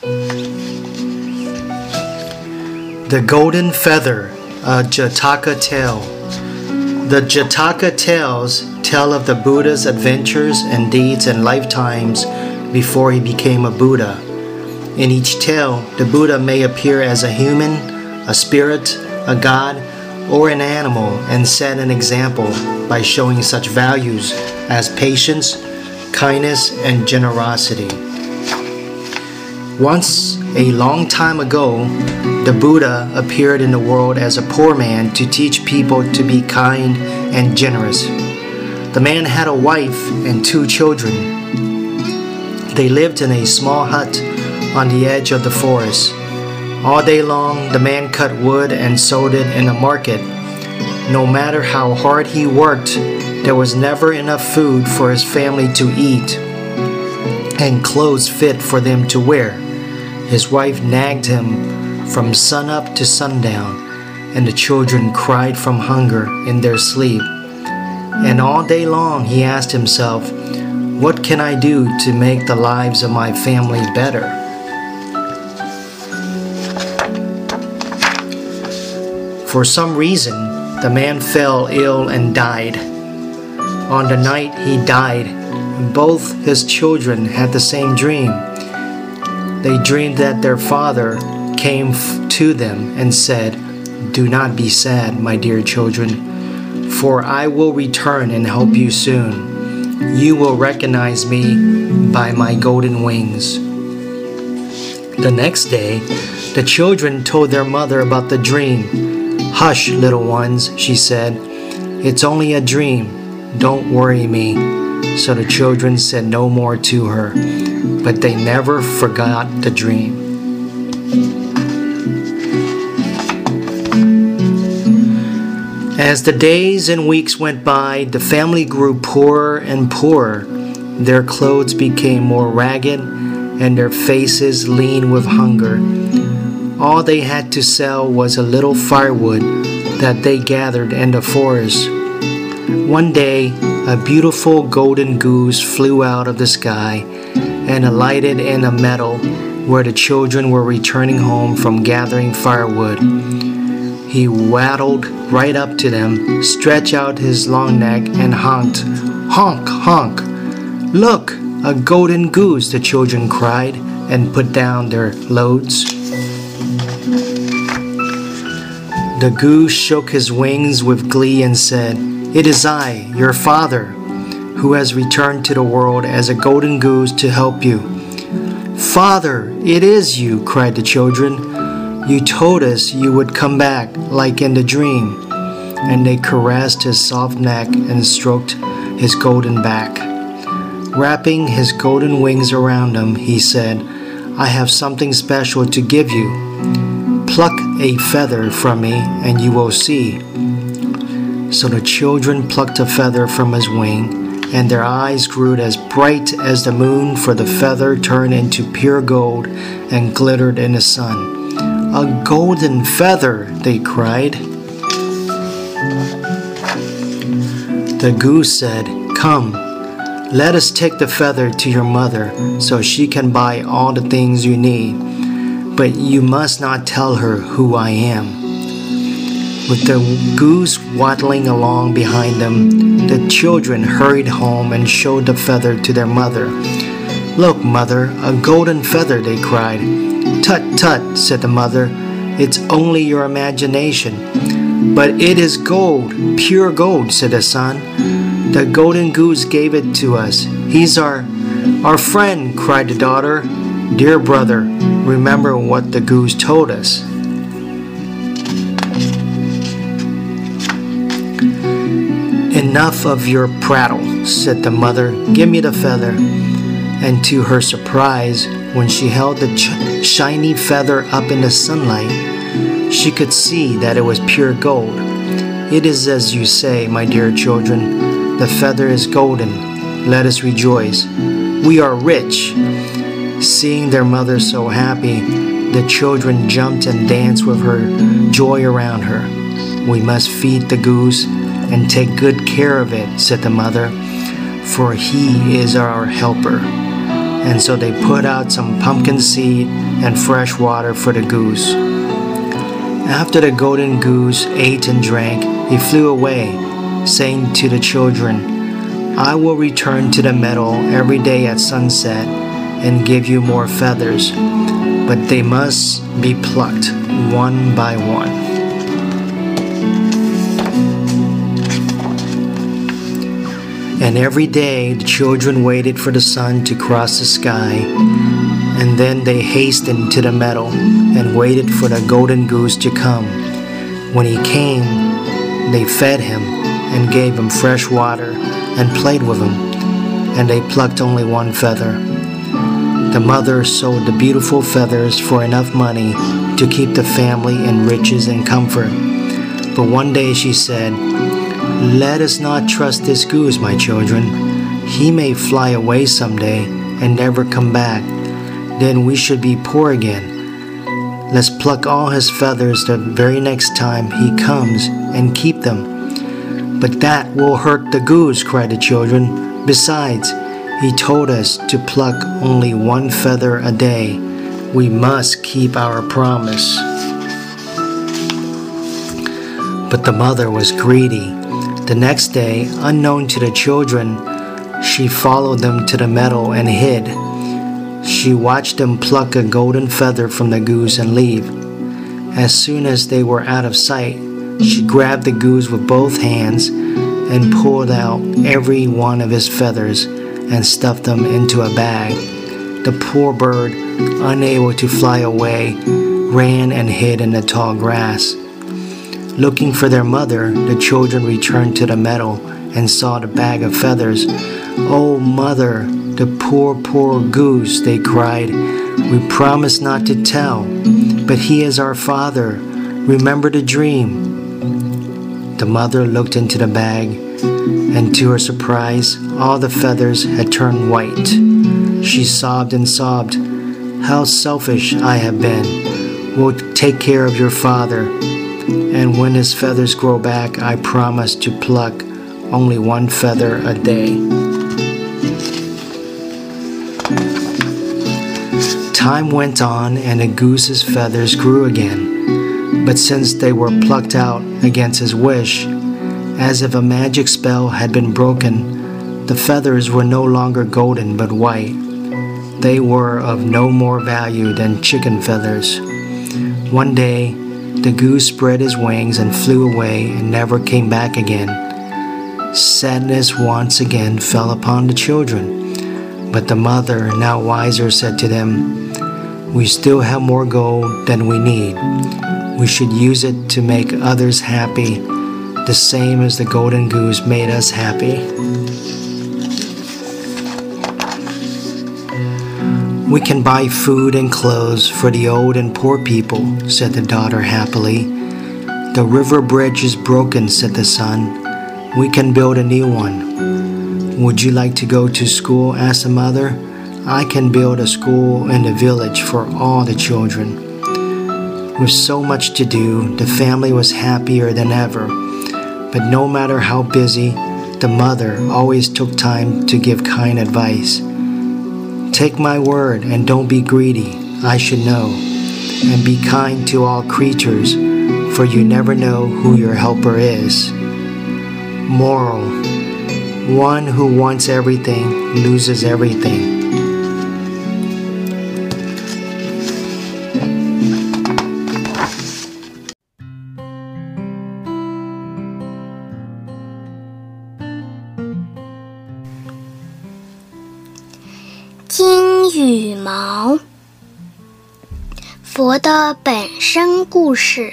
The Golden Feather, a Jataka Tale. The Jataka tales tell of the Buddha's adventures and deeds and lifetimes before he became a Buddha. In each tale, the Buddha may appear as a human, a spirit, a god, or an animal and set an example by showing such values as patience, kindness, and generosity. Once, a long time ago, the Buddha appeared in the world as a poor man to teach people to be kind and generous. The man had a wife and two children. They lived in a small hut on the edge of the forest. All day long, the man cut wood and sold it in the market. No matter how hard he worked, there was never enough food for his family to eat and clothes fit for them to wear. His wife nagged him from sunup to sundown, and the children cried from hunger in their sleep. And all day long he asked himself, What can I do to make the lives of my family better? For some reason, the man fell ill and died. On the night he died, both his children had the same dream. They dreamed that their father came to them and said, Do not be sad, my dear children, for I will return and help you soon. You will recognize me by my golden wings. The next day, the children told their mother about the dream. Hush, little ones, she said. It's only a dream. Don't worry me. So the children said no more to her, but they never forgot the dream. As the days and weeks went by, the family grew poorer and poorer. Their clothes became more ragged, and their faces lean with hunger. All they had to sell was a little firewood that they gathered in the forest. One day, a beautiful golden goose flew out of the sky and alighted in a meadow where the children were returning home from gathering firewood. He waddled right up to them, stretched out his long neck, and honked, Honk, honk! Look, a golden goose, the children cried and put down their loads. The goose shook his wings with glee and said, It is I, your father, who has returned to the world as a golden goose to help you. Father, it is you, cried the children. You told us you would come back like in the dream. And they caressed his soft neck and stroked his golden back. Wrapping his golden wings around him, he said, I have something special to give you. Pluck a feather from me, and you will see. So the children plucked a feather from his wing, and their eyes grew as bright as the moon, for the feather turned into pure gold and glittered in the sun. A golden feather, they cried. The goose said, Come, let us take the feather to your mother so she can buy all the things you need but you must not tell her who I am. With the goose waddling along behind them, the children hurried home and showed the feather to their mother. Look, mother, a golden feather, they cried. Tut, tut, said the mother, it's only your imagination. But it is gold, pure gold, said the son. The golden goose gave it to us. He's our our friend, cried the daughter. Dear brother, remember what the goose told us. Enough of your prattle, said the mother. Give me the feather. And to her surprise, when she held the ch- shiny feather up in the sunlight, she could see that it was pure gold. It is as you say, my dear children, the feather is golden. Let us rejoice. We are rich. Seeing their mother so happy, the children jumped and danced with her joy around her. We must feed the goose and take good care of it, said the mother, for he is our helper. and so they put out some pumpkin seed and fresh water for the goose. After the golden goose ate and drank, he flew away, saying to the children, I will return to the meadow every day at sunset and give you more feathers, but they must be plucked one by one. And every day the children waited for the sun to cross the sky, and then they hastened to the meadow and waited for the golden goose to come. When he came, they fed him and gave him fresh water and played with him, and they plucked only one feather. The mother sold the beautiful feathers for enough money to keep the family in riches and comfort. But one day she said, let us not trust this goose, my children. He may fly away someday and never come back. Then we should be poor again. Let's pluck all his feathers the very next time he comes and keep them. But that will hurt the goose, cried the children. Besides, he told us to pluck only one feather a day. We must keep our promise. But the mother was greedy the next day, unknown to the children, she followed them to the meadow and hid. She watched them pluck a golden feather from the goose and leave. As soon as they were out of sight, she grabbed the goose with both hands and pulled out every one of his feathers and stuffed them into a bag. The poor bird, unable to fly away, ran and hid in the tall grass. Looking for their mother, the children returned to the meadow and saw the bag of feathers. Oh, mother, the poor, poor goose, they cried. We promised not to tell, but he is our father. Remember the dream. The mother looked into the bag, and to her surprise, all the feathers had turned white. She sobbed and sobbed, How selfish I have been. We'll take care of your father and when his feathers grow back, I promise to pluck only one feather a day. Time went on, and the goose's feathers grew again. But since they were plucked out against his wish, as if a magic spell had been broken, the feathers were no longer golden but white. They were of no more value than chicken feathers. One day, the goose spread his wings and flew away and never came back again. Sadness once again fell upon the children. But the mother, now wiser, said to them, We still have more gold than we need. We should use it to make others happy, the same as the golden goose made us happy. We can buy food and clothes for the old and poor people, said the daughter happily. The river bridge is broken, said the son. We can build a new one. Would you like to go to school? asked the mother. I can build a school in the village for all the children. With so much to do, the family was happier than ever. But no matter how busy, the mother always took time to give kind advice. Take my word and don't be greedy, I should know. And be kind to all creatures, for you never know who your helper is. Moral One who wants everything loses everything. 金羽毛，佛的本身故事。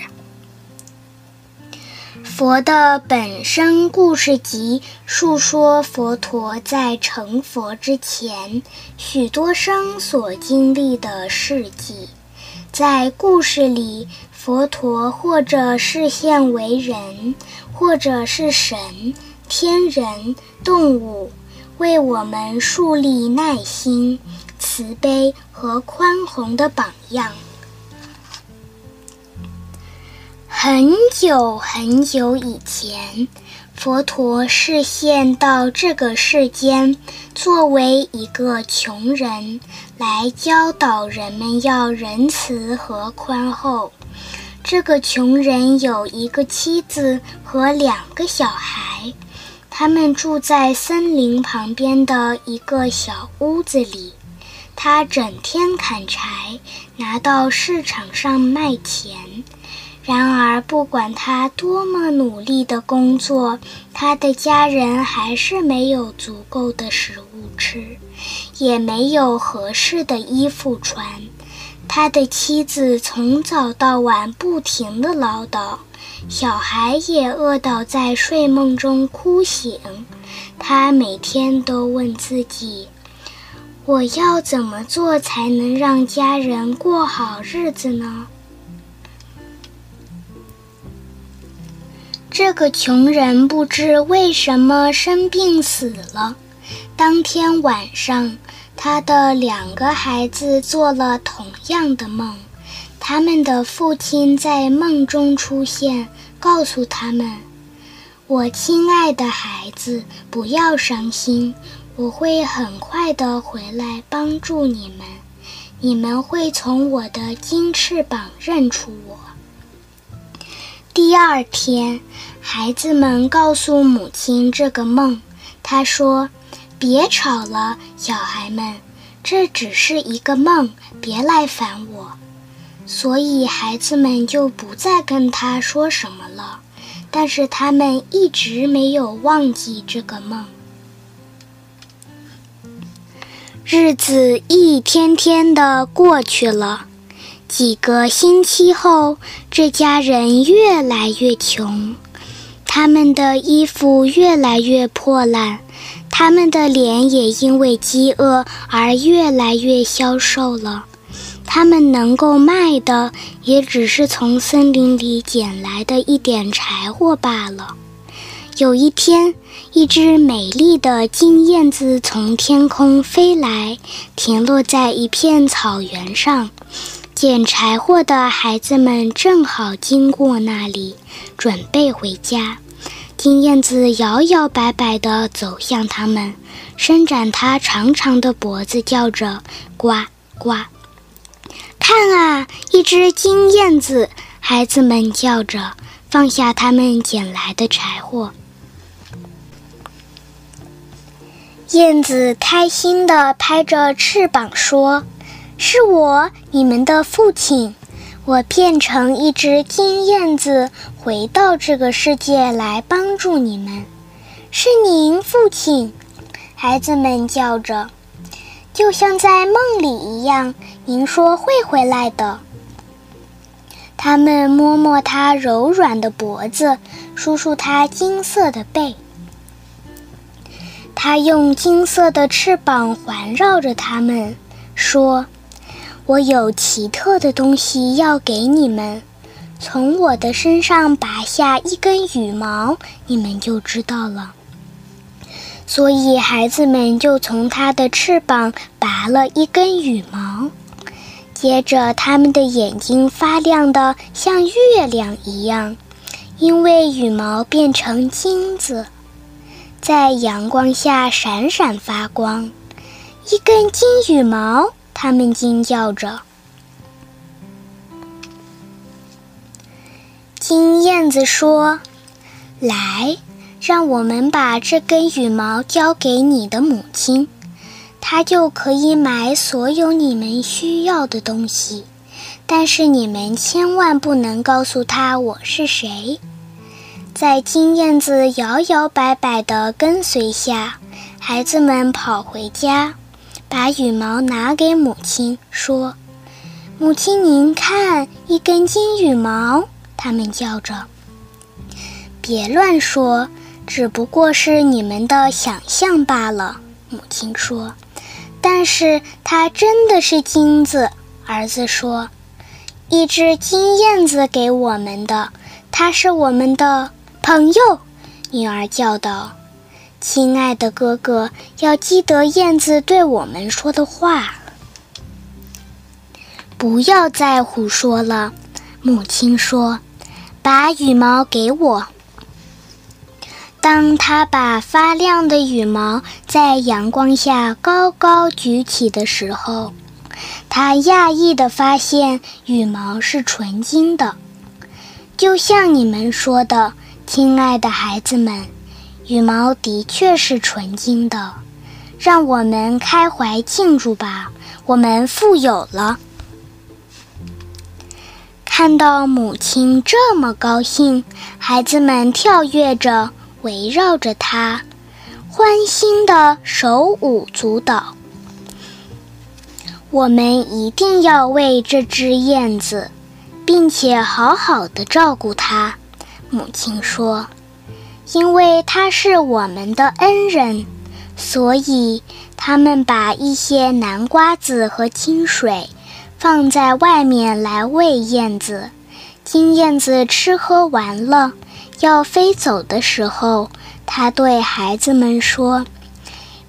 佛的本身故事集述说佛陀在成佛之前许多生所经历的事迹。在故事里，佛陀或者视现为人，或者是神、天人、动物。为我们树立耐心、慈悲和宽宏的榜样。很久很久以前，佛陀视线到这个世间，作为一个穷人，来教导人们要仁慈和宽厚。这个穷人有一个妻子和两个小孩，他们住在森林旁边的一个小屋子里。他整天砍柴，拿到市场上卖钱。然而，不管他多么努力的工作，他的家人还是没有足够的食物吃，也没有合适的衣服穿。他的妻子从早到晚不停地唠叨，小孩也饿倒在睡梦中哭醒。他每天都问自己：“我要怎么做才能让家人过好日子呢？”这个穷人不知为什么生病死了。当天晚上。他的两个孩子做了同样的梦，他们的父亲在梦中出现，告诉他们：“我亲爱的孩子，不要伤心，我会很快的回来帮助你们，你们会从我的金翅膀认出我。”第二天，孩子们告诉母亲这个梦，他说。别吵了，小孩们，这只是一个梦，别来烦我。所以孩子们就不再跟他说什么了。但是他们一直没有忘记这个梦。日子一天天的过去了，几个星期后，这家人越来越穷，他们的衣服越来越破烂。他们的脸也因为饥饿而越来越消瘦了，他们能够卖的也只是从森林里捡来的一点柴火罢了。有一天，一只美丽的金燕子从天空飞来，停落在一片草原上。捡柴火的孩子们正好经过那里，准备回家。金燕子摇摇摆摆地走向他们，伸展它长长的脖子，叫着“呱呱”。看啊，一只金燕子！孩子们叫着，放下他们捡来的柴火。燕子开心地拍着翅膀说：“是我，你们的父亲。”我变成一只金燕子，回到这个世界来帮助你们。是您，父亲！孩子们叫着，就像在梦里一样。您说会回来的。他们摸摸它柔软的脖子，梳梳它金色的背。他用金色的翅膀环绕着他们，说。我有奇特的东西要给你们，从我的身上拔下一根羽毛，你们就知道了。所以孩子们就从它的翅膀拔了一根羽毛，接着他们的眼睛发亮的像月亮一样，因为羽毛变成金子，在阳光下闪闪发光。一根金羽毛。他们惊叫着。金燕子说：“来，让我们把这根羽毛交给你的母亲，他就可以买所有你们需要的东西。但是你们千万不能告诉他我是谁。”在金燕子摇摇摆摆的跟随下，孩子们跑回家。把羽毛拿给母亲，说：“母亲，您看，一根金羽毛。”他们叫着：“别乱说，只不过是你们的想象罢了。”母亲说：“但是它真的是金子。”儿子说：“一只金燕子给我们的，它是我们的朋友。”女儿叫道。亲爱的哥哥，要记得燕子对我们说的话，不要再胡说了。母亲说：“把羽毛给我。”当他把发亮的羽毛在阳光下高高举起的时候，他讶异地发现羽毛是纯金的。就像你们说的，亲爱的孩子们，羽毛的确是纯金的。让我们开怀庆祝吧，我们富有了。看到母亲这么高兴，孩子们跳跃着。围绕着它，欢欣的手舞足蹈。我们一定要为这只燕子，并且好好的照顾它。母亲说：“因为它是我们的恩人，所以他们把一些南瓜子和清水放在外面来喂燕子。金燕子吃喝完了。”要飞走的时候，他对孩子们说：“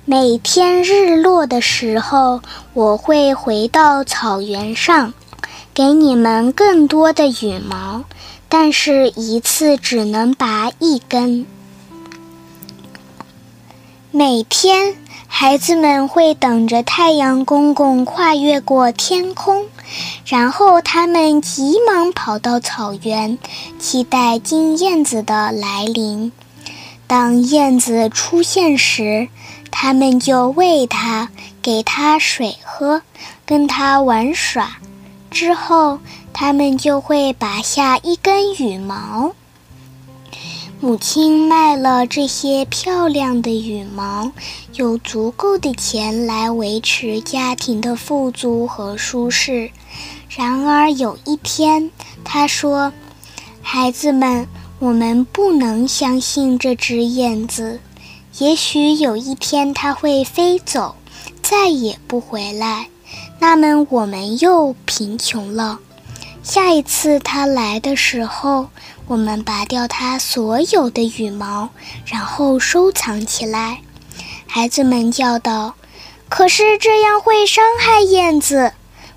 每天日落的时候，我会回到草原上，给你们更多的羽毛，但是一次只能拔一根。每天，孩子们会等着太阳公公跨越过天空。”然后他们急忙跑到草原，期待金燕子的来临。当燕子出现时，他们就喂它，给它水喝，跟它玩耍。之后，他们就会拔下一根羽毛。母亲卖了这些漂亮的羽毛，有足够的钱来维持家庭的富足和舒适。然而有一天，他说：“孩子们，我们不能相信这只燕子。也许有一天它会飞走，再也不回来，那么我们又贫穷了。下一次它来的时候，我们拔掉它所有的羽毛，然后收藏起来。”孩子们叫道：“可是这样会伤害燕子。”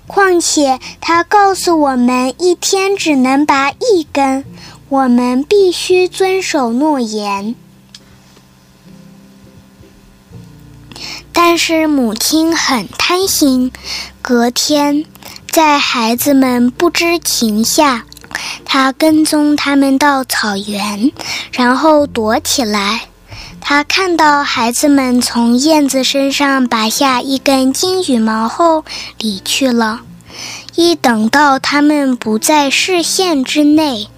况且，他告诉我们一天只能拔一根，我们必须遵守诺言。但是母亲很贪心，隔天，在孩子们不知情下，他跟踪他们到草原，然后躲起来。他看到孩子们从燕子身上拔下一根金羽毛后离去了。一等到他们不在视线之内，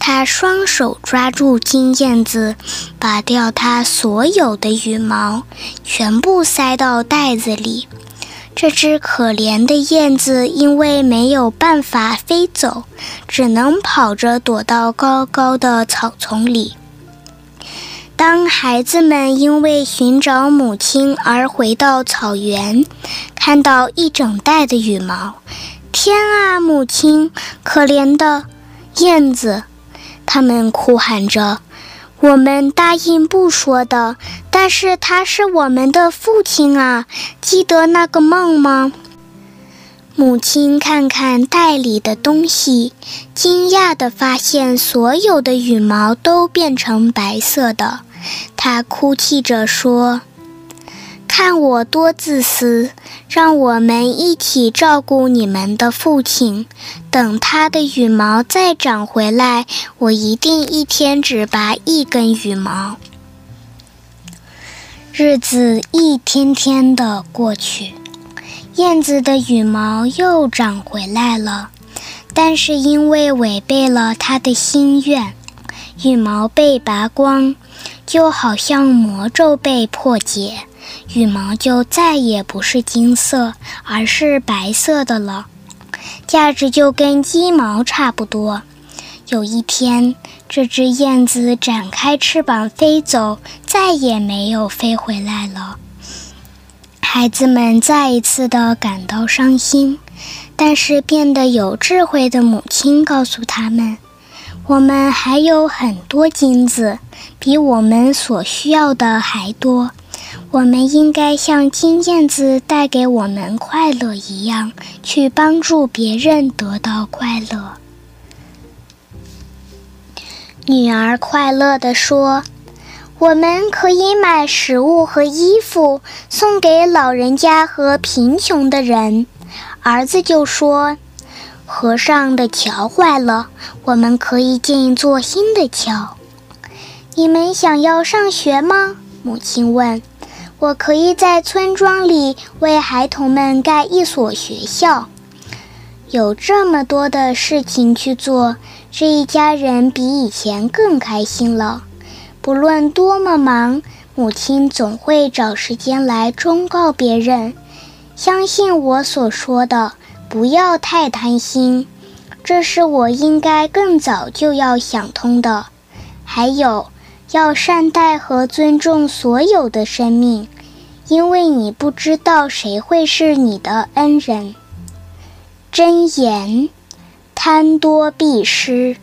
他双手抓住金燕子，拔掉它所有的羽毛，全部塞到袋子里。这只可怜的燕子因为没有办法飞走，只能跑着躲到高高的草丛里。当孩子们因为寻找母亲而回到草原，看到一整袋的羽毛，天啊，母亲，可怜的燕子！他们哭喊着：“我们答应不说的，但是他是我们的父亲啊！记得那个梦吗？”母亲看看袋里的东西，惊讶的发现所有的羽毛都变成白色的。她哭泣着说：“看我多自私！让我们一起照顾你们的父亲。等他的羽毛再长回来，我一定一天只拔一根羽毛。”日子一天天的过去，燕子的羽毛又长回来了，但是因为违背了他的心愿，羽毛被拔光。就好像魔咒被破解，羽毛就再也不是金色，而是白色的了，价值就跟鸡毛差不多。有一天，这只燕子展开翅膀飞走，再也没有飞回来了。孩子们再一次的感到伤心，但是变得有智慧的母亲告诉他们。我们还有很多金子，比我们所需要的还多。我们应该像金燕子带给我们快乐一样，去帮助别人得到快乐。女儿快乐地说：“我们可以买食物和衣服送给老人家和贫穷的人。”儿子就说：“河上的桥坏了，我们可以建一座新的桥。”你们想要上学吗？母亲问。我可以在村庄里为孩童们盖一所学校。有这么多的事情去做，这一家人比以前更开心了。不论多么忙，母亲总会找时间来忠告别人。相信我所说的，不要太贪心，这是我应该更早就要想通的。还有。要善待和尊重所有的生命，因为你不知道谁会是你的恩人。真言：贪多必失。